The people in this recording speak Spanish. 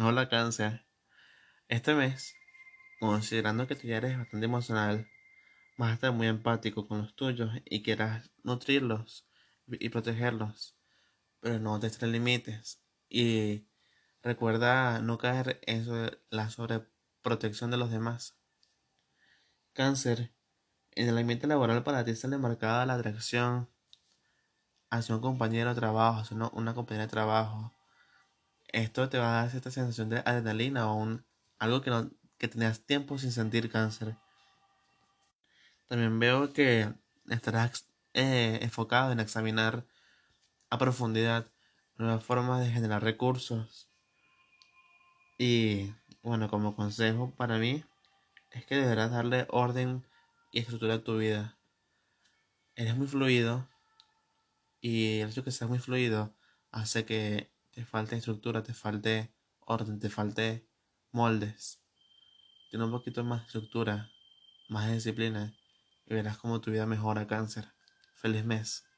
Hola cáncer. Este mes, considerando que tú ya eres bastante emocional, vas a estar muy empático con los tuyos y quieras nutrirlos y protegerlos, pero no te extralimites. Y recuerda no caer en la sobreprotección de los demás. Cáncer. En el ambiente laboral para ti sale marcada la atracción hacia un compañero de trabajo, hacia una compañera de trabajo esto te va a dar esta sensación de adrenalina o un, algo que, no, que tenías tiempo sin sentir cáncer. También veo que estarás eh, enfocado en examinar a profundidad nuevas formas de generar recursos. Y bueno, como consejo para mí es que deberás darle orden y estructura a tu vida. Eres muy fluido y el hecho de que seas muy fluido hace que te falte estructura, te falte orden, te falte moldes. Tiene un poquito más de estructura, más disciplina y verás cómo tu vida mejora cáncer. Feliz mes.